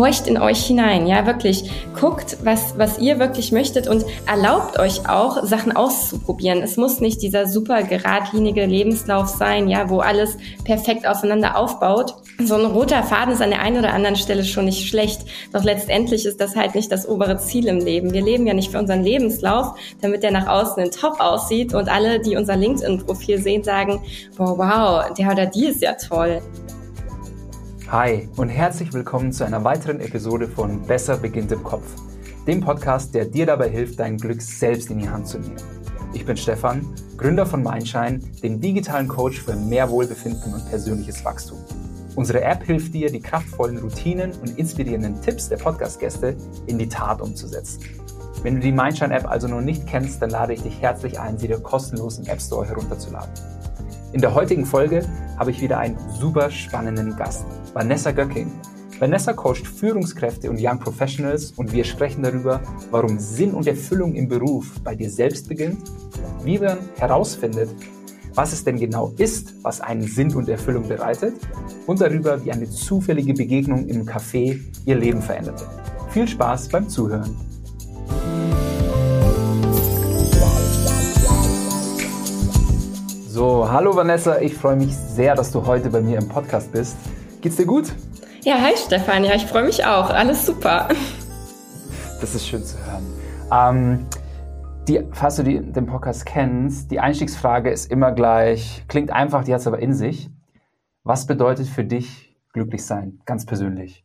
horcht in euch hinein, ja, wirklich. Guckt, was, was ihr wirklich möchtet und erlaubt euch auch, Sachen auszuprobieren. Es muss nicht dieser super geradlinige Lebenslauf sein, ja, wo alles perfekt aufeinander aufbaut. So ein roter Faden ist an der einen oder anderen Stelle schon nicht schlecht. Doch letztendlich ist das halt nicht das obere Ziel im Leben. Wir leben ja nicht für unseren Lebenslauf, damit der nach außen in top aussieht und alle, die unser LinkedIn-Profil sehen, sagen, wow, wow, der oder die ist ja toll. Hi und herzlich willkommen zu einer weiteren Episode von Besser beginnt im Kopf, dem Podcast, der dir dabei hilft, dein Glück selbst in die Hand zu nehmen. Ich bin Stefan, Gründer von Mindshine, dem digitalen Coach für mehr Wohlbefinden und persönliches Wachstum. Unsere App hilft dir, die kraftvollen Routinen und inspirierenden Tipps der Podcast-Gäste in die Tat umzusetzen. Wenn du die Mindshine-App also noch nicht kennst, dann lade ich dich herzlich ein, sie dir kostenlos im App Store herunterzuladen. In der heutigen Folge habe ich wieder einen super spannenden Gast, Vanessa Göcking. Vanessa coacht Führungskräfte und Young Professionals und wir sprechen darüber, warum Sinn und Erfüllung im Beruf bei dir selbst beginnt, wie man herausfindet, was es denn genau ist, was einen Sinn und Erfüllung bereitet und darüber, wie eine zufällige Begegnung im Café ihr Leben veränderte. Viel Spaß beim Zuhören. So, hallo Vanessa, ich freue mich sehr, dass du heute bei mir im Podcast bist. Geht's dir gut? Ja, hi Stefan, ja, ich freue mich auch. Alles super. Das ist schön zu hören. Ähm, die, falls du die, den Podcast kennst, die Einstiegsfrage ist immer gleich, klingt einfach, die hat es aber in sich. Was bedeutet für dich glücklich sein, ganz persönlich?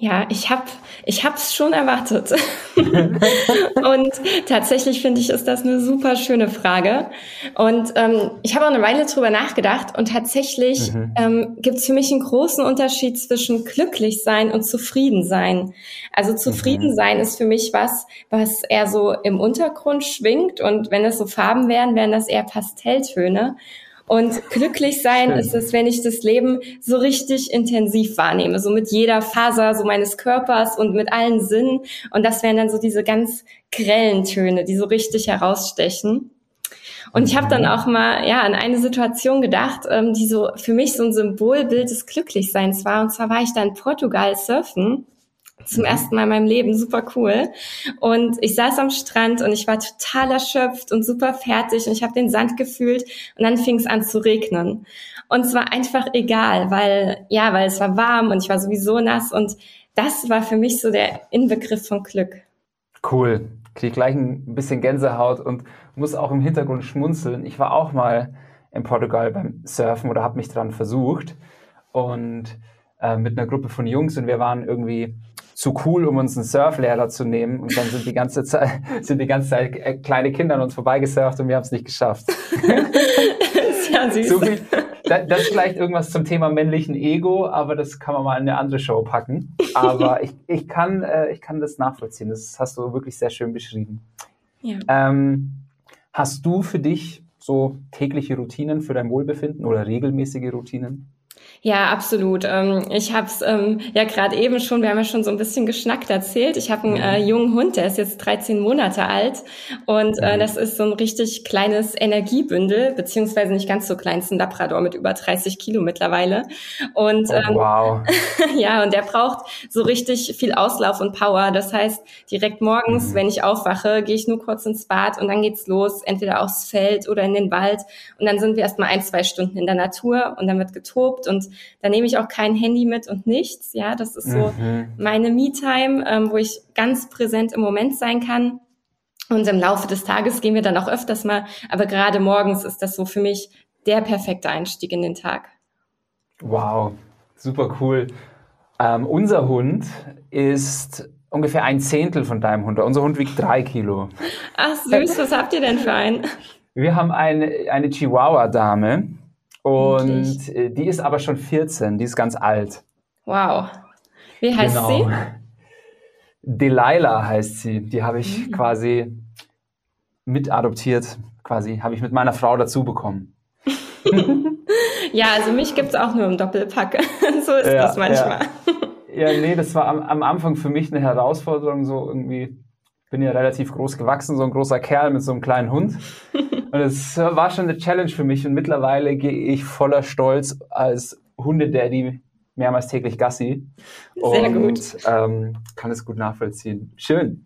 Ja, ich habe ich hab's schon erwartet. und tatsächlich finde ich, ist das eine super schöne Frage. Und ähm, ich habe auch eine Weile drüber nachgedacht und tatsächlich mhm. ähm, gibt es für mich einen großen Unterschied zwischen glücklich sein und zufrieden sein. Also zufrieden mhm. sein ist für mich was, was eher so im Untergrund schwingt und wenn es so Farben wären, wären das eher Pastelltöne. Und glücklich sein ist es, wenn ich das Leben so richtig intensiv wahrnehme, so mit jeder Faser so meines Körpers und mit allen Sinnen. Und das wären dann so diese ganz grellen Töne, die so richtig herausstechen. Und ich habe dann mhm. auch mal ja an eine Situation gedacht, ähm, die so für mich so ein Symbolbild des Glücklichseins war. Und zwar war ich da in Portugal surfen zum mhm. ersten Mal in meinem Leben, super cool. Und ich saß am Strand und ich war total erschöpft und super fertig und ich habe den Sand gefühlt und dann fing es an zu regnen. Und es war einfach egal, weil ja, weil es war warm und ich war sowieso nass und das war für mich so der Inbegriff von Glück. Cool. Krieg gleich ein bisschen Gänsehaut und muss auch im Hintergrund schmunzeln. Ich war auch mal in Portugal beim Surfen oder habe mich dran versucht und äh, mit einer Gruppe von Jungs und wir waren irgendwie zu cool, um uns einen Surflehrer zu nehmen. Und dann sind die ganze Zeit, sind die ganze Zeit äh, kleine Kinder an uns vorbeigesurft und wir haben es nicht geschafft. ja süß. So viel, das ist vielleicht irgendwas zum Thema männlichen Ego, aber das kann man mal in eine andere Show packen. Aber ich, ich, kann, äh, ich kann das nachvollziehen. Das hast du wirklich sehr schön beschrieben. Ja. Ähm, hast du für dich so tägliche Routinen für dein Wohlbefinden oder regelmäßige Routinen? Ja, absolut. Ähm, ich habe es ähm, ja gerade eben schon, wir haben ja schon so ein bisschen geschnackt erzählt. Ich habe einen mhm. äh, jungen Hund, der ist jetzt 13 Monate alt und äh, mhm. das ist so ein richtig kleines Energiebündel, beziehungsweise nicht ganz so klein, ist ein Labrador mit über 30 Kilo mittlerweile. Und oh, ähm, wow. ja, und der braucht so richtig viel Auslauf und Power. Das heißt, direkt morgens, mhm. wenn ich aufwache, gehe ich nur kurz ins Bad und dann geht's los, entweder aufs Feld oder in den Wald. Und dann sind wir erst mal ein, zwei Stunden in der Natur und dann wird getobt und da nehme ich auch kein Handy mit und nichts. Ja, das ist so mhm. meine Me-Time, ähm, wo ich ganz präsent im Moment sein kann. Und im Laufe des Tages gehen wir dann auch öfters mal, aber gerade morgens ist das so für mich der perfekte Einstieg in den Tag. Wow, super cool. Ähm, unser Hund ist ungefähr ein Zehntel von deinem Hund. Unser Hund wiegt drei Kilo. Ach süß, was habt ihr denn für einen? Wir haben eine, eine Chihuahua-Dame. Und? Äh, die ist aber schon 14, die ist ganz alt. Wow. Wie heißt genau. sie? Delilah heißt sie. Die habe ich mhm. quasi mit adoptiert, quasi, habe ich mit meiner Frau dazu bekommen. ja, also mich gibt es auch nur im Doppelpack. so ist ja, das manchmal. Ja. ja, nee, das war am, am Anfang für mich eine Herausforderung, so irgendwie bin ja relativ groß gewachsen, so ein großer Kerl mit so einem kleinen Hund. Und es war schon eine Challenge für mich und mittlerweile gehe ich voller Stolz als Hundedaddy mehrmals täglich Gassi. Sehr und, gut. Ähm, kann es gut nachvollziehen. Schön.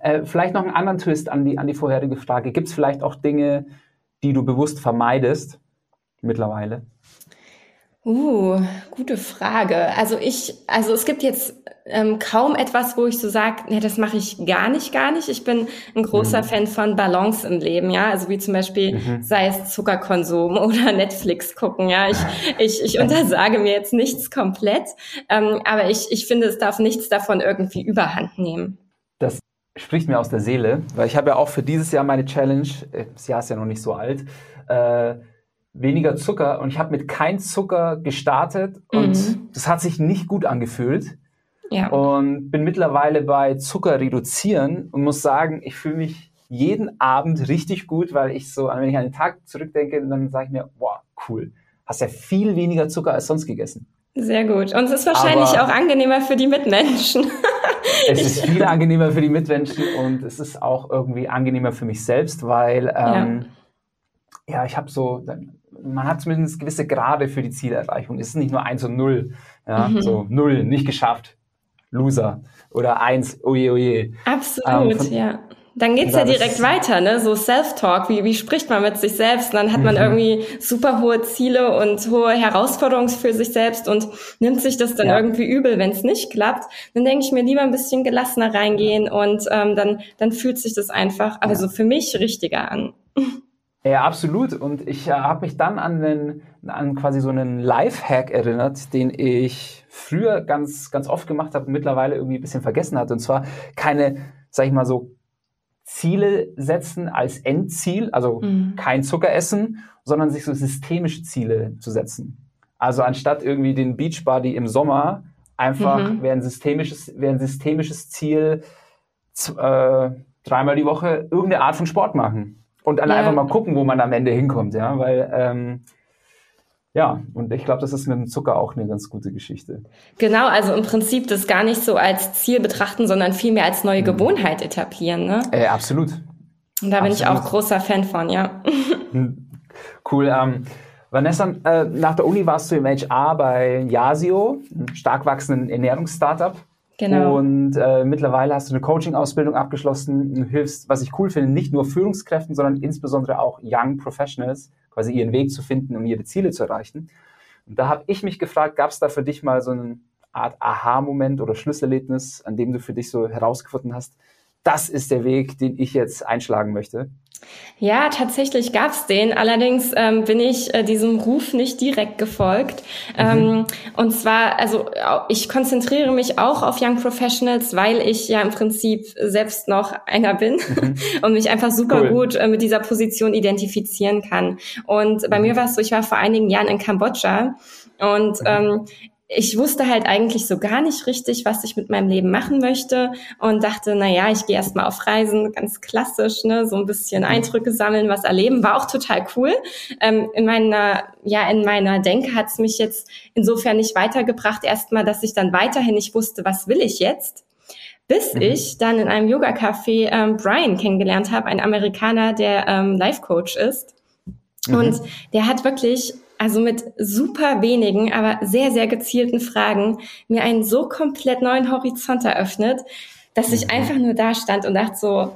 Äh, vielleicht noch einen anderen Twist an die, an die vorherige Frage. Gibt es vielleicht auch Dinge, die du bewusst vermeidest mittlerweile? Uh, gute Frage. Also ich, also es gibt jetzt ähm, kaum etwas, wo ich so sage, nee, das mache ich gar nicht, gar nicht. Ich bin ein großer mhm. Fan von Balance im Leben, ja. Also wie zum Beispiel, mhm. sei es Zuckerkonsum oder Netflix gucken, ja. Ich, ich, ich untersage mir jetzt nichts komplett, ähm, aber ich, ich finde, es darf nichts davon irgendwie überhand nehmen. Das spricht mir aus der Seele, weil ich habe ja auch für dieses Jahr meine Challenge, äh, das Jahr ist ja noch nicht so alt, äh, weniger Zucker und ich habe mit kein Zucker gestartet und mhm. das hat sich nicht gut angefühlt. Ja. Und bin mittlerweile bei Zucker reduzieren und muss sagen, ich fühle mich jeden Abend richtig gut, weil ich so, wenn ich an den Tag zurückdenke, dann sage ich mir, wow, cool, hast ja viel weniger Zucker als sonst gegessen. Sehr gut. Und es ist wahrscheinlich Aber auch angenehmer für die Mitmenschen. es ist viel angenehmer für die Mitmenschen und es ist auch irgendwie angenehmer für mich selbst, weil ähm, ja. ja, ich habe so, man hat zumindest gewisse Grade für die Zielerreichung. Es ist nicht nur eins und null. Ja, mhm. so null, nicht geschafft. Loser. Oder eins, oje, oje. Absolut, ähm, ja. Dann geht's ja direkt weiter, ne? So Self-Talk, wie, wie spricht man mit sich selbst? Und dann hat man mhm. irgendwie super hohe Ziele und hohe Herausforderungen für sich selbst und nimmt sich das dann ja. irgendwie übel, wenn es nicht klappt. Dann denke ich mir lieber ein bisschen gelassener reingehen und ähm, dann, dann fühlt sich das einfach, aber ja. für mich richtiger an. Ja, absolut. Und ich äh, habe mich dann an, den, an quasi so einen Life-Hack erinnert, den ich früher ganz, ganz oft gemacht habe und mittlerweile irgendwie ein bisschen vergessen hatte. Und zwar keine, sag ich mal so, Ziele setzen als Endziel, also mhm. kein Zucker essen, sondern sich so systemische Ziele zu setzen. Also anstatt irgendwie den Beachbody im Sommer, einfach mhm. wäre ein systemisches, wäre ein systemisches Ziel, äh, dreimal die Woche irgendeine Art von Sport machen und dann ja. einfach mal gucken, wo man am Ende hinkommt, ja, weil ähm, ja, und ich glaube, das ist mit dem Zucker auch eine ganz gute Geschichte. Genau, also im Prinzip das gar nicht so als Ziel betrachten, sondern vielmehr als neue mhm. Gewohnheit etablieren, ne? Äh, absolut. Und da bin absolut. ich auch großer Fan von, ja. Hm. Cool. Ähm, Vanessa, äh, nach der Uni warst du im HR bei Yasio, einem stark wachsenden Ernährungsstartup. Genau. Und äh, mittlerweile hast du eine Coaching-Ausbildung abgeschlossen und hilfst, was ich cool finde, nicht nur Führungskräften, sondern insbesondere auch Young Professionals, quasi ihren Weg zu finden, um ihre Ziele zu erreichen. Und da habe ich mich gefragt, gab es da für dich mal so eine Art Aha-Moment oder Schlüsselerlebnis, an dem du für dich so herausgefunden hast, das ist der Weg, den ich jetzt einschlagen möchte? Ja, tatsächlich gab's den. Allerdings ähm, bin ich äh, diesem Ruf nicht direkt gefolgt. Mhm. Ähm, und zwar, also ich konzentriere mich auch auf Young Professionals, weil ich ja im Prinzip selbst noch einer bin mhm. und mich einfach super cool. gut äh, mit dieser Position identifizieren kann. Und bei mhm. mir war es so, ich war vor einigen Jahren in Kambodscha und mhm. ähm, ich wusste halt eigentlich so gar nicht richtig, was ich mit meinem Leben machen möchte und dachte, na ja, ich gehe erstmal auf Reisen, ganz klassisch, ne, so ein bisschen mhm. Eindrücke sammeln, was erleben, war auch total cool. Ähm, in meiner, ja, in meiner Denke hat es mich jetzt insofern nicht weitergebracht, erstmal, dass ich dann weiterhin nicht wusste, was will ich jetzt bis mhm. ich dann in einem Yoga-Café ähm, Brian kennengelernt habe, ein Amerikaner, der ähm, Life-Coach ist. Mhm. Und der hat wirklich also mit super wenigen, aber sehr, sehr gezielten Fragen mir einen so komplett neuen Horizont eröffnet, dass ich mhm. einfach nur da stand und dachte so,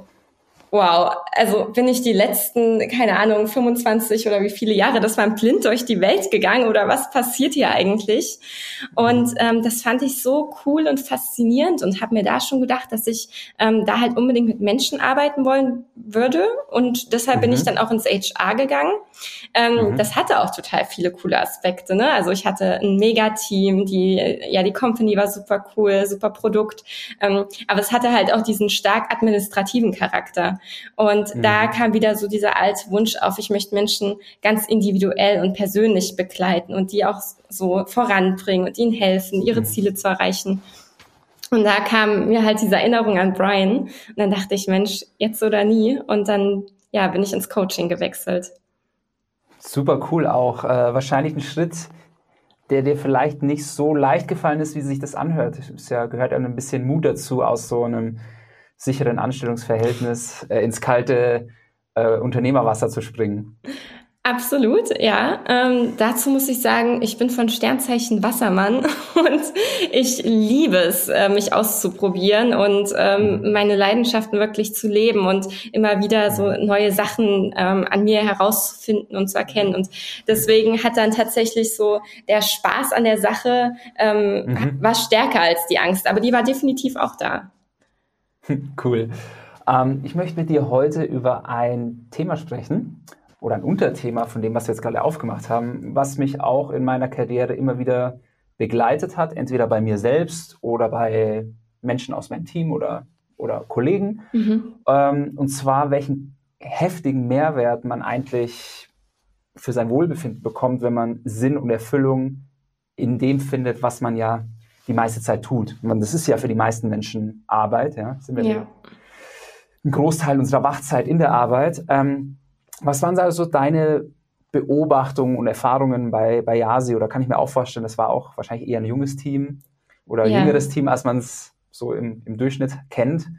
wow, also bin ich die letzten, keine Ahnung, 25 oder wie viele Jahre, das war blind durch die Welt gegangen oder was passiert hier eigentlich? Und ähm, das fand ich so cool und faszinierend und habe mir da schon gedacht, dass ich ähm, da halt unbedingt mit Menschen arbeiten wollen würde und deshalb mhm. bin ich mhm. dann auch ins HR gegangen. Ähm, mhm. Das hatte auch total viele coole Aspekte. Ne? Also ich hatte ein Mega-Team, die, ja, die Company war super cool, super Produkt, ähm, aber es hatte halt auch diesen stark administrativen Charakter. Und mhm. da kam wieder so dieser alte Wunsch auf, ich möchte Menschen ganz individuell und persönlich begleiten und die auch so voranbringen und ihnen helfen, ihre mhm. Ziele zu erreichen. Und da kam mir halt diese Erinnerung an Brian. Und dann dachte ich, Mensch, jetzt oder nie. Und dann, ja, bin ich ins Coaching gewechselt. Super cool auch. Äh, wahrscheinlich ein Schritt, der dir vielleicht nicht so leicht gefallen ist, wie sich das anhört. Es ja, gehört ja ein bisschen Mut dazu, aus so einem sicheren Anstellungsverhältnis äh, ins kalte äh, Unternehmerwasser zu springen. Absolut, ja. Ähm, dazu muss ich sagen, ich bin von Sternzeichen Wassermann und ich liebe es, äh, mich auszuprobieren und ähm, mhm. meine Leidenschaften wirklich zu leben und immer wieder so mhm. neue Sachen ähm, an mir herauszufinden und zu erkennen. Und deswegen hat dann tatsächlich so der Spaß an der Sache ähm, mhm. war stärker als die Angst, aber die war definitiv auch da. Cool. Ähm, ich möchte mit dir heute über ein Thema sprechen oder ein Unterthema von dem, was wir jetzt gerade aufgemacht haben, was mich auch in meiner Karriere immer wieder begleitet hat, entweder bei mir selbst oder bei Menschen aus meinem Team oder, oder Kollegen. Mhm. Ähm, und zwar, welchen heftigen Mehrwert man eigentlich für sein Wohlbefinden bekommt, wenn man Sinn und Erfüllung in dem findet, was man ja die meiste Zeit tut. Man, das ist ja für die meisten Menschen Arbeit, ja. Sind wir ja. ein Großteil unserer Wachzeit in der Arbeit. Ähm, was waren also deine Beobachtungen und Erfahrungen bei, bei Yasi? Oder kann ich mir auch vorstellen, das war auch wahrscheinlich eher ein junges Team oder ja. jüngeres Team, als man es so im, im Durchschnitt kennt.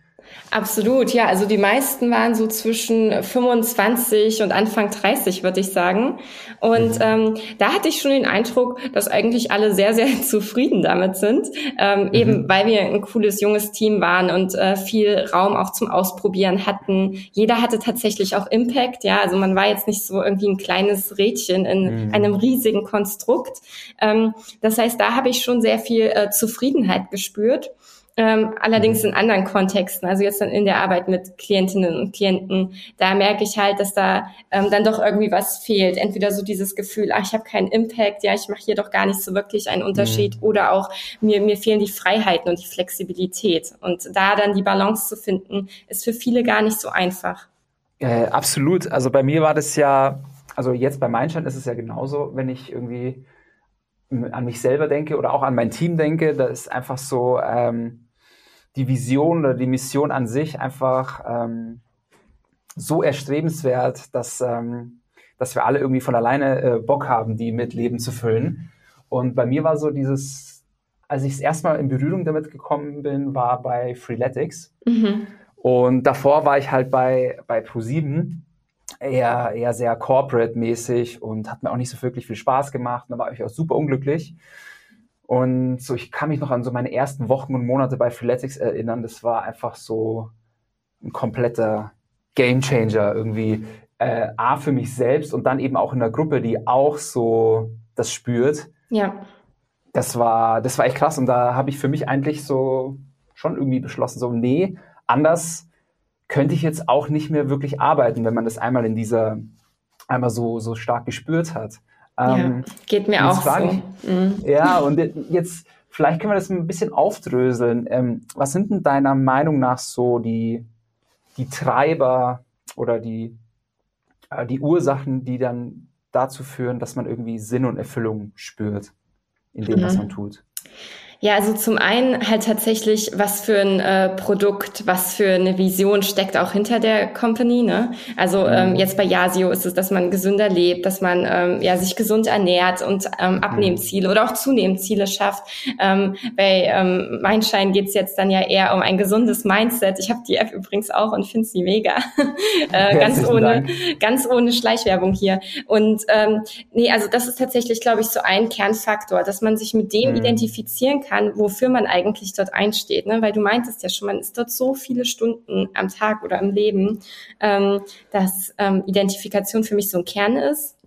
Absolut, ja. Also die meisten waren so zwischen 25 und Anfang 30, würde ich sagen. Und mhm. ähm, da hatte ich schon den Eindruck, dass eigentlich alle sehr, sehr zufrieden damit sind, ähm, mhm. eben weil wir ein cooles junges Team waren und äh, viel Raum auch zum Ausprobieren hatten. Jeder hatte tatsächlich auch Impact, ja. Also man war jetzt nicht so irgendwie ein kleines Rädchen in mhm. einem riesigen Konstrukt. Ähm, das heißt, da habe ich schon sehr viel äh, Zufriedenheit gespürt. Ähm, allerdings mhm. in anderen Kontexten, also jetzt dann in der Arbeit mit Klientinnen und Klienten, da merke ich halt, dass da ähm, dann doch irgendwie was fehlt. Entweder so dieses Gefühl, ach, ich habe keinen Impact, ja, ich mache hier doch gar nicht so wirklich einen Unterschied, mhm. oder auch mir, mir fehlen die Freiheiten und die Flexibilität. Und da dann die Balance zu finden, ist für viele gar nicht so einfach. Äh, absolut. Also bei mir war das ja, also jetzt bei Mindshine ist es ja genauso, wenn ich irgendwie an mich selber denke oder auch an mein Team denke, da ist einfach so ähm, die Vision oder die Mission an sich einfach ähm, so erstrebenswert, dass, ähm, dass wir alle irgendwie von alleine äh, Bock haben, die mit Leben zu füllen. Und bei mir war so dieses, als ich das erste Mal in Berührung damit gekommen bin, war bei Freeletics. Mhm. Und davor war ich halt bei, bei Pro7 eher, eher sehr corporate-mäßig und hat mir auch nicht so wirklich viel Spaß gemacht. da war ich auch super unglücklich. Und so, ich kann mich noch an so meine ersten Wochen und Monate bei Freeletics erinnern. Das war einfach so ein kompletter Gamechanger irgendwie. Äh, A für mich selbst und dann eben auch in der Gruppe, die auch so das spürt. Ja. Das war, das war echt krass. Und da habe ich für mich eigentlich so schon irgendwie beschlossen, so, nee, anders könnte ich jetzt auch nicht mehr wirklich arbeiten, wenn man das einmal in dieser, einmal so, so stark gespürt hat. Ähm, ja, geht mir auch so. Ich, mhm. Ja, und jetzt, vielleicht können wir das ein bisschen aufdröseln. Ähm, was sind denn deiner Meinung nach so die, die Treiber oder die, äh, die Ursachen, die dann dazu führen, dass man irgendwie Sinn und Erfüllung spürt in dem, mhm. was man tut? Ja, also zum einen halt tatsächlich, was für ein äh, Produkt, was für eine Vision steckt auch hinter der Company. Ne? Also ähm, mhm. jetzt bei Yasio ist es, dass man gesünder lebt, dass man ähm, ja sich gesund ernährt und ähm. Abnehmziele oder auch Zunehmziele schafft. Ähm, bei ähm, Mindshine geht's jetzt dann ja eher um ein gesundes Mindset. Ich habe die App übrigens auch und finde sie mega. äh, ganz ohne, ganz ohne Schleichwerbung hier. Und ähm, nee, also das ist tatsächlich, glaube ich, so ein Kernfaktor, dass man sich mit dem mhm. identifizieren kann kann, wofür man eigentlich dort einsteht. Ne? Weil du meintest ja schon, man ist dort so viele Stunden am Tag oder im Leben, ähm, dass ähm, Identifikation für mich so ein Kern ist.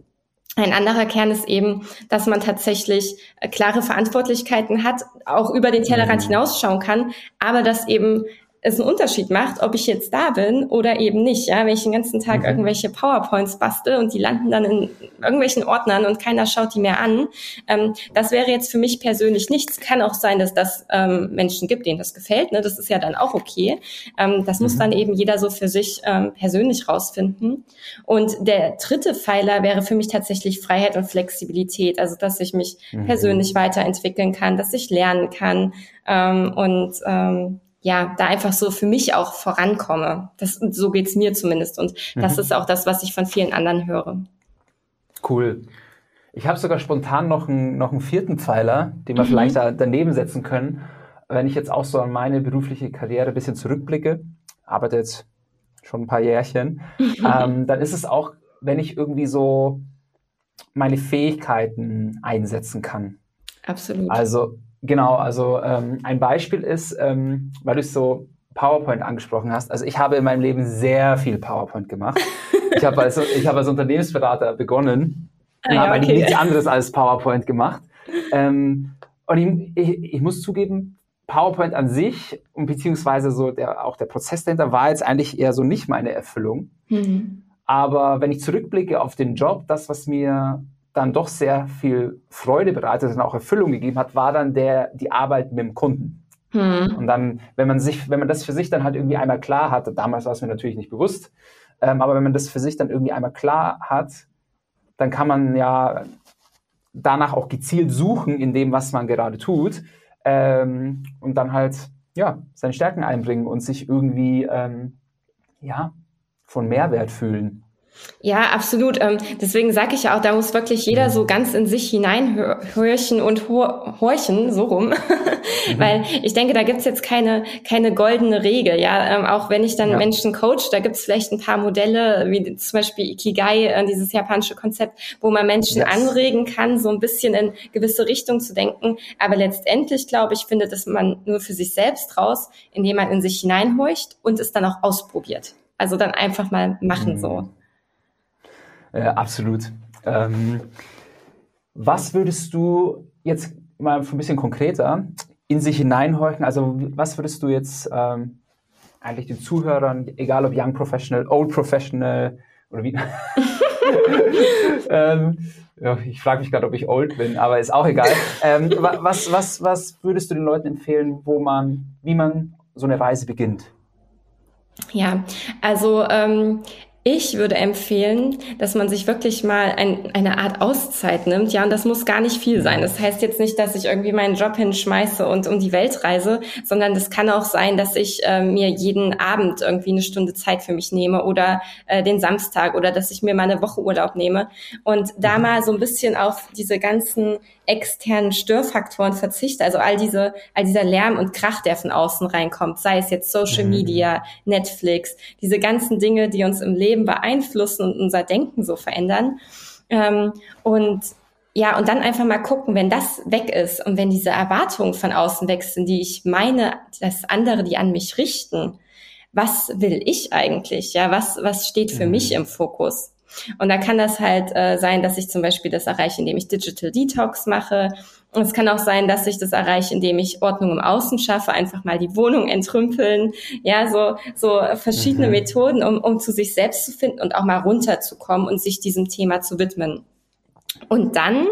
Ein anderer Kern ist eben, dass man tatsächlich äh, klare Verantwortlichkeiten hat, auch über den Tellerrand mhm. hinausschauen kann, aber dass eben es einen Unterschied macht, ob ich jetzt da bin oder eben nicht. Ja, wenn ich den ganzen Tag mhm. irgendwelche PowerPoints bastel und die landen dann in irgendwelchen Ordnern und keiner schaut die mehr an, ähm, das wäre jetzt für mich persönlich nichts. Kann auch sein, dass das ähm, Menschen gibt, denen das gefällt. Ne? Das ist ja dann auch okay. Ähm, das mhm. muss dann eben jeder so für sich ähm, persönlich rausfinden. Und der dritte Pfeiler wäre für mich tatsächlich Freiheit und Flexibilität. Also dass ich mich mhm. persönlich weiterentwickeln kann, dass ich lernen kann ähm, und ähm, ja, da einfach so für mich auch vorankomme. Das, so geht's mir zumindest. Und mhm. das ist auch das, was ich von vielen anderen höre. Cool. Ich habe sogar spontan noch einen, noch einen vierten Pfeiler, den wir mhm. vielleicht da daneben setzen können. Wenn ich jetzt auch so an meine berufliche Karriere ein bisschen zurückblicke, arbeite jetzt schon ein paar Jährchen, ähm, dann ist es auch wenn ich irgendwie so meine Fähigkeiten einsetzen kann. Absolut. Also genau, also ähm, ein Beispiel ist, ähm, weil du so PowerPoint angesprochen hast. Also ich habe in meinem Leben sehr viel PowerPoint gemacht. ich habe als, ich habe als Unternehmensberater begonnen ah, und ja, habe okay. nichts anderes als PowerPoint gemacht. Ähm, und ich, ich, ich muss zugeben, PowerPoint an sich und beziehungsweise so der, auch der Prozess dahinter war jetzt eigentlich eher so nicht meine Erfüllung. Mhm. Aber wenn ich zurückblicke auf den Job, das, was mir dann doch sehr viel Freude bereitet und auch Erfüllung gegeben hat, war dann der, die Arbeit mit dem Kunden. Mhm. Und dann, wenn man sich, wenn man das für sich dann halt irgendwie einmal klar hat, damals war es mir natürlich nicht bewusst, ähm, aber wenn man das für sich dann irgendwie einmal klar hat, dann kann man ja danach auch gezielt suchen in dem, was man gerade tut ähm, und dann halt ja seine Stärken einbringen und sich irgendwie ähm, ja von Mehrwert fühlen. Ja, absolut. Ähm, deswegen sage ich ja auch, da muss wirklich jeder so ganz in sich hineinhorchen und horchen, so rum. Mhm. Weil ich denke, da gibt's jetzt keine, keine goldene Regel. Ja, ähm, auch wenn ich dann ja. Menschen coach, da gibt's vielleicht ein paar Modelle, wie zum Beispiel Ikigai, äh, dieses japanische Konzept, wo man Menschen yes. anregen kann, so ein bisschen in gewisse Richtung zu denken. Aber letztendlich, glaube ich, findet es man nur für sich selbst raus, indem man in sich hineinhorcht und es dann auch ausprobiert. Also dann einfach mal machen mhm. so. Äh, absolut. Ähm, was würdest du jetzt mal ein bisschen konkreter in sich hineinhorchen? Also was würdest du jetzt ähm, eigentlich den Zuhörern, egal ob Young Professional, Old Professional oder wie? ähm, ja, ich frage mich gerade, ob ich old bin, aber ist auch egal. Ähm, was, was, was würdest du den Leuten empfehlen, wo man, wie man so eine Reise beginnt? Ja, also ähm, ich würde empfehlen, dass man sich wirklich mal ein, eine Art Auszeit nimmt. Ja, und das muss gar nicht viel sein. Das heißt jetzt nicht, dass ich irgendwie meinen Job hinschmeiße und um die Welt reise, sondern das kann auch sein, dass ich äh, mir jeden Abend irgendwie eine Stunde Zeit für mich nehme oder äh, den Samstag oder dass ich mir mal eine Woche Urlaub nehme und da mhm. mal so ein bisschen auf diese ganzen externen Störfaktoren verzichte, also all diese, all dieser Lärm und Krach, der von außen reinkommt, sei es jetzt Social mhm. Media, Netflix, diese ganzen Dinge, die uns im Leben beeinflussen und unser Denken so verändern. Ähm, und ja, und dann einfach mal gucken, wenn das weg ist und wenn diese Erwartungen von außen weg sind, die ich meine, dass andere die an mich richten, was will ich eigentlich? Ja, was, was steht für mhm. mich im Fokus? Und da kann das halt äh, sein, dass ich zum Beispiel das erreiche, indem ich Digital Detox mache. Und es kann auch sein, dass ich das erreiche, indem ich Ordnung im Außen schaffe, einfach mal die Wohnung entrümpeln. Ja, so, so verschiedene mhm. Methoden, um, um zu sich selbst zu finden und auch mal runterzukommen und sich diesem Thema zu widmen. Und dann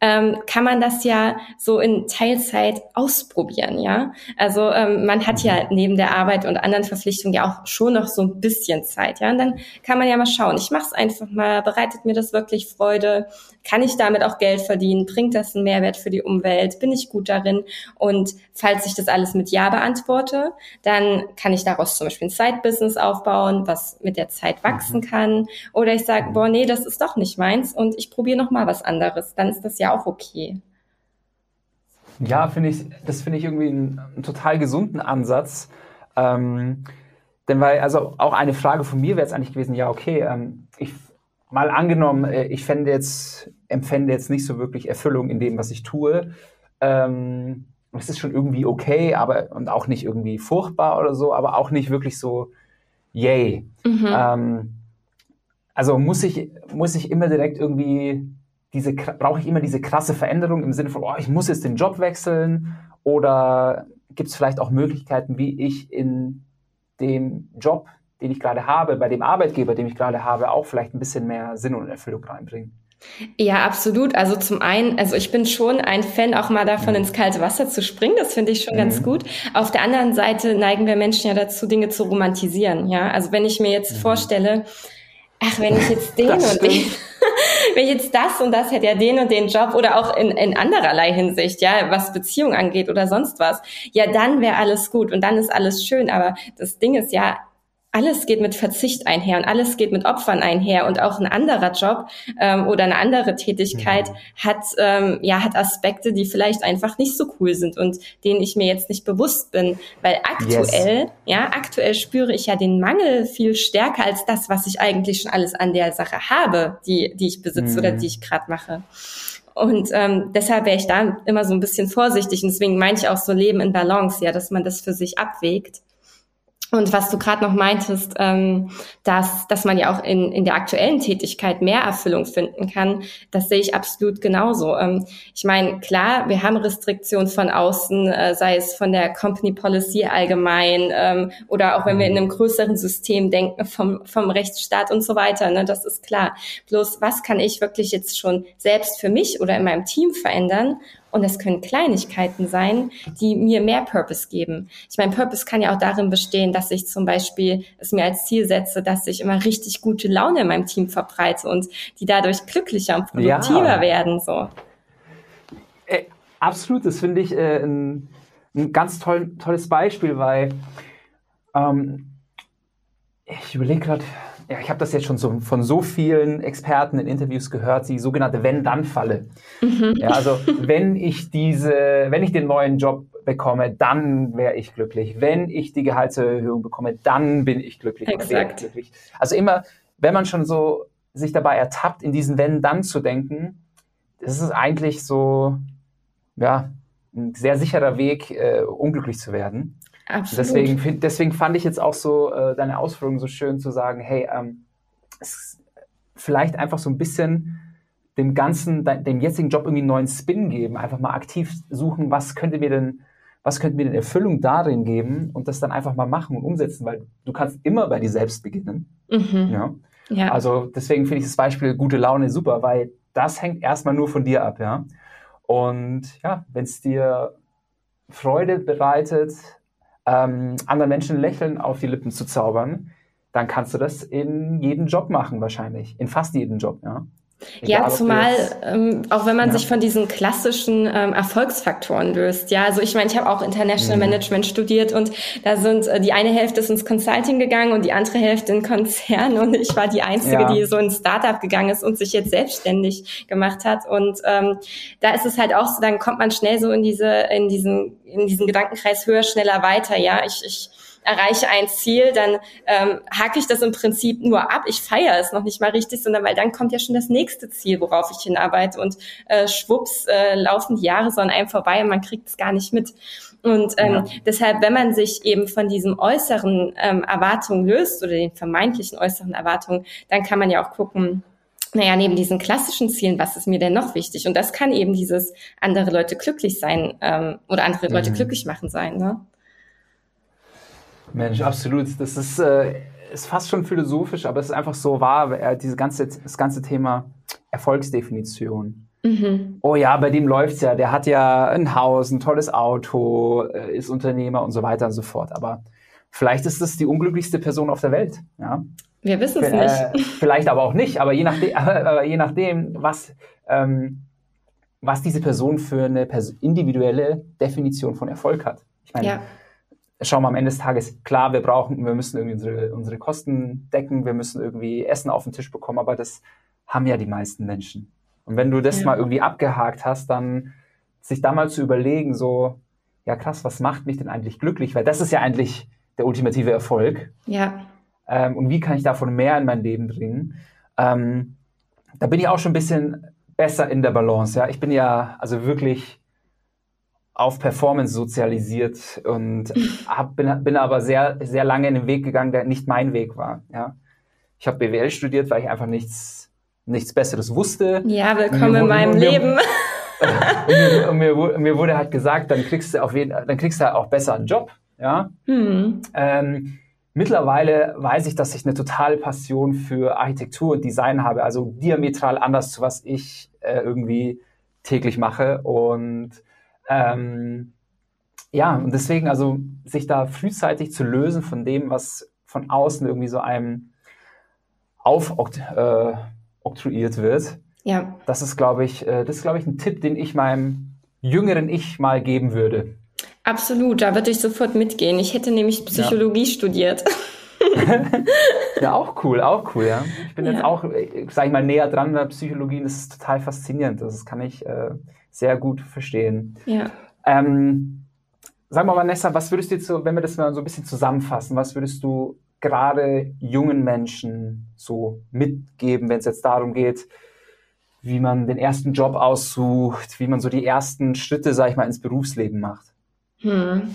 ähm, kann man das ja so in Teilzeit ausprobieren, ja. Also ähm, man hat ja mhm. neben der Arbeit und anderen Verpflichtungen ja auch schon noch so ein bisschen Zeit, ja. Und dann kann man ja mal schauen. Ich mache es einfach mal. Bereitet mir das wirklich Freude? Kann ich damit auch Geld verdienen? Bringt das einen Mehrwert für die Umwelt? Bin ich gut darin? Und falls ich das alles mit Ja beantworte, dann kann ich daraus zum Beispiel ein Side-Business aufbauen, was mit der Zeit wachsen mhm. kann. Oder ich sage, boah, nee, das ist doch nicht meins und ich probiere noch mal was anderes. Dann ist das ja auch okay. Ja, finde ich, das finde ich irgendwie einen, einen, total gesunden Ansatz. Ähm, denn weil, also auch eine Frage von mir wäre jetzt eigentlich gewesen, ja, okay, ähm, ich mal angenommen, äh, ich fände jetzt, empfände jetzt nicht so wirklich Erfüllung in dem, was ich tue. Ähm, es ist schon irgendwie okay, aber und auch nicht irgendwie furchtbar oder so, aber auch nicht wirklich so yay. Mhm. Ähm, also muss ich, muss ich immer direkt irgendwie diese, brauche ich immer diese krasse Veränderung im Sinne von, oh, ich muss jetzt den Job wechseln oder gibt es vielleicht auch Möglichkeiten, wie ich in dem Job, den ich gerade habe, bei dem Arbeitgeber, den ich gerade habe, auch vielleicht ein bisschen mehr Sinn und Erfüllung reinbringen? Ja, absolut. Also zum einen, also ich bin schon ein Fan auch mal davon, mhm. ins kalte Wasser zu springen. Das finde ich schon mhm. ganz gut. Auf der anderen Seite neigen wir Menschen ja dazu, Dinge zu romantisieren. Ja, also wenn ich mir jetzt mhm. vorstelle, ach, wenn ich jetzt den und den, wenn ich jetzt das und das hätte, ja den und den Job oder auch in, in andererlei Hinsicht, ja, was Beziehung angeht oder sonst was, ja, dann wäre alles gut und dann ist alles schön. Aber das Ding ist ja, alles geht mit Verzicht einher und alles geht mit Opfern einher und auch ein anderer Job ähm, oder eine andere Tätigkeit mhm. hat ähm, ja hat Aspekte, die vielleicht einfach nicht so cool sind und denen ich mir jetzt nicht bewusst bin, weil aktuell yes. ja aktuell spüre ich ja den Mangel viel stärker als das, was ich eigentlich schon alles an der Sache habe, die die ich besitze mhm. oder die ich gerade mache. Und ähm, deshalb wäre ich da immer so ein bisschen vorsichtig. Und deswegen meine ich auch so Leben in Balance, ja, dass man das für sich abwägt. Und was du gerade noch meintest, ähm, dass, dass man ja auch in, in der aktuellen Tätigkeit mehr Erfüllung finden kann, das sehe ich absolut genauso. Ähm, ich meine, klar, wir haben Restriktionen von außen, äh, sei es von der Company Policy allgemein ähm, oder auch wenn wir in einem größeren System denken vom, vom Rechtsstaat und so weiter, ne, das ist klar. Bloß, was kann ich wirklich jetzt schon selbst für mich oder in meinem Team verändern, und es können Kleinigkeiten sein, die mir mehr Purpose geben. Ich meine, Purpose kann ja auch darin bestehen, dass ich zum Beispiel es mir als Ziel setze, dass ich immer richtig gute Laune in meinem Team verbreite und die dadurch glücklicher und produktiver ja. werden. So. Äh, absolut, das finde ich äh, ein, ein, ganz toll, tolles Beispiel, weil ähm, ich überlege gerade, ja, ich habe das jetzt schon so, von so vielen Experten in Interviews gehört, die sogenannte Wenn-Dann-Falle. Mhm. Ja, also wenn ich diese, wenn ich den neuen Job bekomme, dann wäre ich glücklich. Wenn ich die Gehaltserhöhung bekomme, dann bin ich glücklich. Exakt. Ich glücklich. Also immer, wenn man schon so sich dabei ertappt, in diesen Wenn-Dann zu denken, das ist eigentlich so, ja, ein sehr sicherer Weg, äh, unglücklich zu werden. Absolut. Deswegen, deswegen fand ich jetzt auch so äh, deine Ausführungen so schön zu sagen, hey, ähm, vielleicht einfach so ein bisschen dem ganzen, dem jetzigen Job irgendwie einen neuen Spin geben, einfach mal aktiv suchen, was könnte mir denn, was könnte mir denn Erfüllung darin geben und das dann einfach mal machen und umsetzen, weil du kannst immer bei dir selbst beginnen. Mhm. Ja? ja. Also deswegen finde ich das Beispiel gute Laune super, weil das hängt erstmal nur von dir ab, ja. Und ja, wenn es dir Freude bereitet, ähm, anderen Menschen Lächeln auf die Lippen zu zaubern, dann kannst du das in jedem Job machen wahrscheinlich, in fast jedem Job, ja. Egal, ja, zumal ähm, auch wenn man ja. sich von diesen klassischen ähm, Erfolgsfaktoren löst. Ja, also ich meine, ich habe auch International mhm. Management studiert und da sind äh, die eine Hälfte ist ins Consulting gegangen und die andere Hälfte in Konzern und ich war die einzige, ja. die so ins Startup gegangen ist und sich jetzt selbstständig gemacht hat. Und ähm, da ist es halt auch so, dann kommt man schnell so in diese in diesen in diesen Gedankenkreis höher, schneller, weiter. Ja, ich ich erreiche ein Ziel, dann ähm, hake ich das im Prinzip nur ab. Ich feiere es noch nicht mal richtig, sondern weil dann kommt ja schon das nächste Ziel, worauf ich hinarbeite und äh, schwupps äh, laufen die Jahre so an einem vorbei und man kriegt es gar nicht mit. Und ähm, ja. deshalb, wenn man sich eben von diesen äußeren ähm, Erwartungen löst oder den vermeintlichen äußeren Erwartungen, dann kann man ja auch gucken, naja, neben diesen klassischen Zielen, was ist mir denn noch wichtig? Und das kann eben dieses andere Leute glücklich sein ähm, oder andere Leute mhm. glücklich machen sein. Ne? Mensch, absolut. Das ist, äh, ist fast schon philosophisch, aber es ist einfach so wahr, äh, diese ganze, das ganze Thema Erfolgsdefinition. Mhm. Oh ja, bei dem läuft's ja. Der hat ja ein Haus, ein tolles Auto, äh, ist Unternehmer und so weiter und so fort. Aber vielleicht ist es die unglücklichste Person auf der Welt. Ja? Wir wissen es nicht. Äh, vielleicht aber auch nicht. Aber je nachdem, aber je nachdem was, ähm, was diese Person für eine individuelle Definition von Erfolg hat. Ich meine, ja schauen wir am Ende des Tages, klar, wir brauchen, wir müssen irgendwie unsere, unsere Kosten decken, wir müssen irgendwie Essen auf den Tisch bekommen, aber das haben ja die meisten Menschen. Und wenn du das ja. mal irgendwie abgehakt hast, dann sich da mal zu überlegen, so, ja krass, was macht mich denn eigentlich glücklich? Weil das ist ja eigentlich der ultimative Erfolg. Ja. Ähm, und wie kann ich davon mehr in mein Leben bringen? Ähm, da bin ich auch schon ein bisschen besser in der Balance. Ja, ich bin ja also wirklich auf Performance sozialisiert und hab, bin, bin aber sehr, sehr lange in den Weg gegangen, der nicht mein Weg war. Ja. Ich habe BWL studiert, weil ich einfach nichts, nichts Besseres wusste. Ja, willkommen in meinem mir, Leben. und, mir, und mir, mir, wurde halt gesagt, dann kriegst du auf jeden, dann kriegst du auch besser einen Job. Ja. Hm. Ähm, mittlerweile weiß ich, dass ich eine totale Passion für Architektur und Design habe, also diametral anders zu was ich äh, irgendwie täglich mache und ähm, ja, und deswegen also sich da frühzeitig zu lösen von dem, was von außen irgendwie so einem aufoktroyiert äh, wird. Ja. Das ist, glaube ich, äh, das ist, glaube ich, ein Tipp, den ich meinem jüngeren Ich mal geben würde. Absolut, da würde ich sofort mitgehen. Ich hätte nämlich Psychologie ja. studiert. ja, auch cool, auch cool, ja. Ich bin ja. jetzt auch, äh, sag ich mal, näher dran der Psychologie. Das ist total faszinierend. Das kann ich äh, sehr gut verstehen. Ja. Ähm, sag mal, Vanessa, was würdest du jetzt so, wenn wir das mal so ein bisschen zusammenfassen, was würdest du gerade jungen Menschen so mitgeben, wenn es jetzt darum geht, wie man den ersten Job aussucht, wie man so die ersten Schritte, sag ich mal, ins Berufsleben macht? Hm.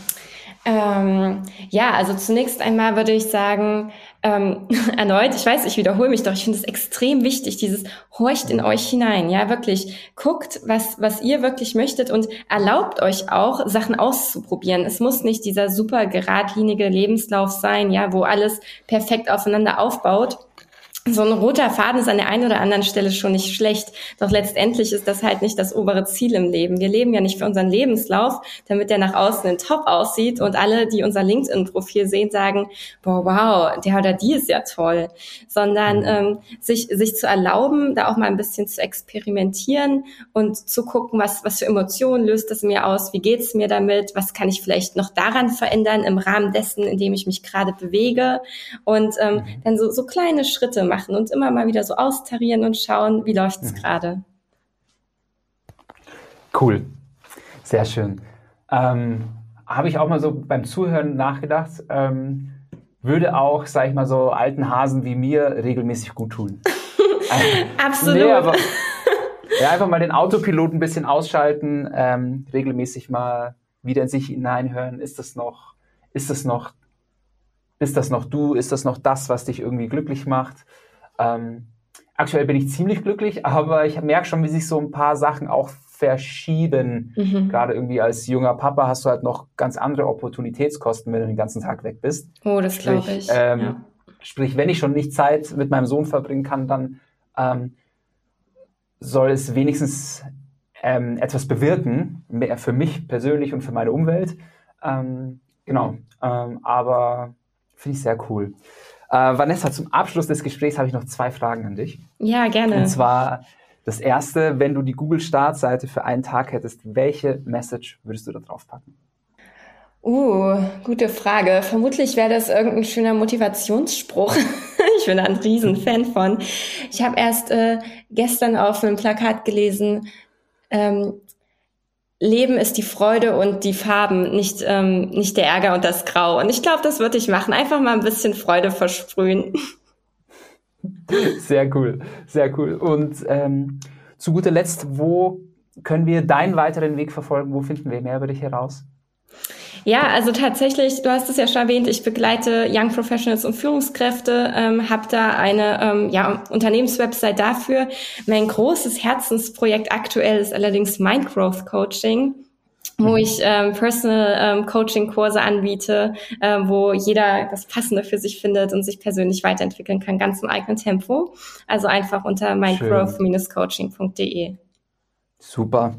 Ähm, ja, also zunächst einmal würde ich sagen, ähm, erneut, ich weiß, ich wiederhole mich doch, ich finde es extrem wichtig, dieses horcht in euch hinein, ja, wirklich guckt, was, was ihr wirklich möchtet und erlaubt euch auch, Sachen auszuprobieren. Es muss nicht dieser super geradlinige Lebenslauf sein, ja, wo alles perfekt aufeinander aufbaut so ein roter Faden ist an der einen oder anderen Stelle schon nicht schlecht. Doch letztendlich ist das halt nicht das obere Ziel im Leben. Wir leben ja nicht für unseren Lebenslauf, damit der nach außen in top aussieht und alle, die unser LinkedIn-Profil sehen, sagen, boah, wow, der oder die ist ja toll. Sondern mhm. ähm, sich, sich zu erlauben, da auch mal ein bisschen zu experimentieren und zu gucken, was, was für Emotionen löst es mir aus, wie geht's mir damit, was kann ich vielleicht noch daran verändern im Rahmen dessen, in dem ich mich gerade bewege. Und ähm, mhm. dann so, so kleine Schritte machen machen und immer mal wieder so austarieren und schauen, wie läuft es mhm. gerade. Cool, sehr schön. Ähm, Habe ich auch mal so beim Zuhören nachgedacht, ähm, würde auch, sag ich mal, so alten Hasen wie mir regelmäßig gut tun. Absolut. Nee, aber, ja, einfach mal den Autopilot ein bisschen ausschalten, ähm, regelmäßig mal wieder in sich hineinhören. Ist das noch, ist das noch, ist das noch du? Ist das noch das, was dich irgendwie glücklich macht? Ähm, aktuell bin ich ziemlich glücklich, aber ich merke schon, wie sich so ein paar Sachen auch verschieben. Mhm. Gerade irgendwie als junger Papa hast du halt noch ganz andere Opportunitätskosten, wenn du den ganzen Tag weg bist. Oh, das glaube ich. Ähm, ja. Sprich, wenn ich schon nicht Zeit mit meinem Sohn verbringen kann, dann ähm, soll es wenigstens ähm, etwas bewirken, mehr für mich persönlich und für meine Umwelt. Ähm, genau, ähm, aber finde ich sehr cool. Äh, Vanessa, zum Abschluss des Gesprächs habe ich noch zwei Fragen an dich. Ja, gerne. Und zwar das erste, wenn du die Google-Startseite für einen Tag hättest, welche Message würdest du da drauf packen? Uh, gute Frage. Vermutlich wäre das irgendein schöner Motivationsspruch. ich bin da ein Riesenfan von. Ich habe erst äh, gestern auf einem Plakat gelesen, ähm, Leben ist die Freude und die Farben, nicht, ähm, nicht der Ärger und das Grau. Und ich glaube, das würde ich machen. Einfach mal ein bisschen Freude versprühen. Sehr cool, sehr cool. Und ähm, zu guter Letzt, wo können wir deinen weiteren Weg verfolgen? Wo finden wir mehr über dich heraus? Ja, also tatsächlich, du hast es ja schon erwähnt, ich begleite Young Professionals und Führungskräfte, ähm, habe da eine ähm, ja, Unternehmenswebsite dafür. Mein großes Herzensprojekt aktuell ist allerdings Mind Growth Coaching wo mhm. ich ähm, Personal ähm, Coaching Kurse anbiete, äh, wo jeder das Passende für sich findet und sich persönlich weiterentwickeln kann, ganz im eigenen Tempo. Also einfach unter mindgrowth-coaching.de. Super.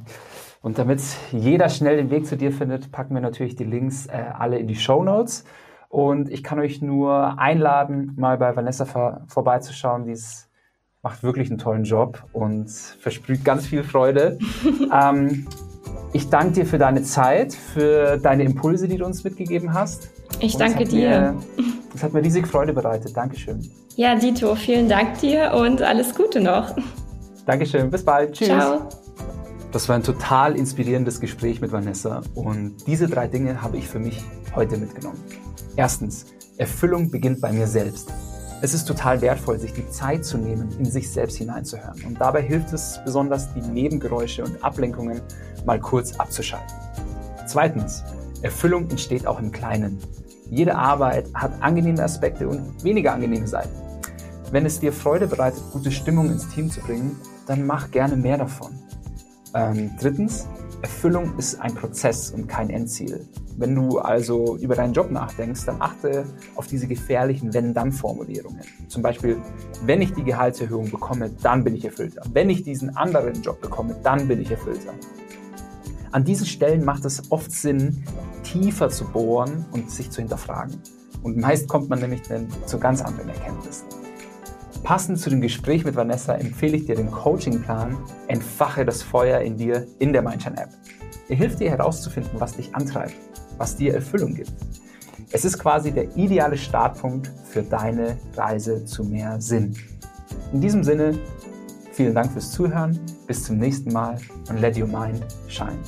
Und damit jeder schnell den Weg zu dir findet, packen wir natürlich die Links äh, alle in die Show Notes. Und ich kann euch nur einladen, mal bei Vanessa vor, vorbeizuschauen. Die macht wirklich einen tollen Job und versprüht ganz viel Freude. ähm, ich danke dir für deine Zeit, für deine Impulse, die du uns mitgegeben hast. Ich danke dir. Es hat mir riesig Freude bereitet. Dankeschön. Ja, Dito, vielen Dank dir und alles Gute noch. Dankeschön. Bis bald. Tschüss. Ciao. Das war ein total inspirierendes Gespräch mit Vanessa und diese drei Dinge habe ich für mich heute mitgenommen. Erstens, Erfüllung beginnt bei mir selbst. Es ist total wertvoll, sich die Zeit zu nehmen, in sich selbst hineinzuhören. Und dabei hilft es besonders, die Nebengeräusche und Ablenkungen mal kurz abzuschalten. Zweitens, Erfüllung entsteht auch im Kleinen. Jede Arbeit hat angenehme Aspekte und weniger angenehme Seiten. Wenn es dir Freude bereitet, gute Stimmung ins Team zu bringen, dann mach gerne mehr davon. Ähm, drittens, Erfüllung ist ein Prozess und kein Endziel. Wenn du also über deinen Job nachdenkst, dann achte auf diese gefährlichen Wenn-Dann-Formulierungen. Zum Beispiel, wenn ich die Gehaltserhöhung bekomme, dann bin ich erfüllter. Wenn ich diesen anderen Job bekomme, dann bin ich erfüllter. An diesen Stellen macht es oft Sinn, tiefer zu bohren und sich zu hinterfragen. Und meist kommt man nämlich dann zu ganz anderen Erkenntnissen. Passend zu dem Gespräch mit Vanessa empfehle ich dir den Coachingplan Entfache das Feuer in dir in der Mindshine App. Er hilft dir herauszufinden, was dich antreibt, was dir Erfüllung gibt. Es ist quasi der ideale Startpunkt für deine Reise zu mehr Sinn. In diesem Sinne, vielen Dank fürs Zuhören, bis zum nächsten Mal und let your mind shine.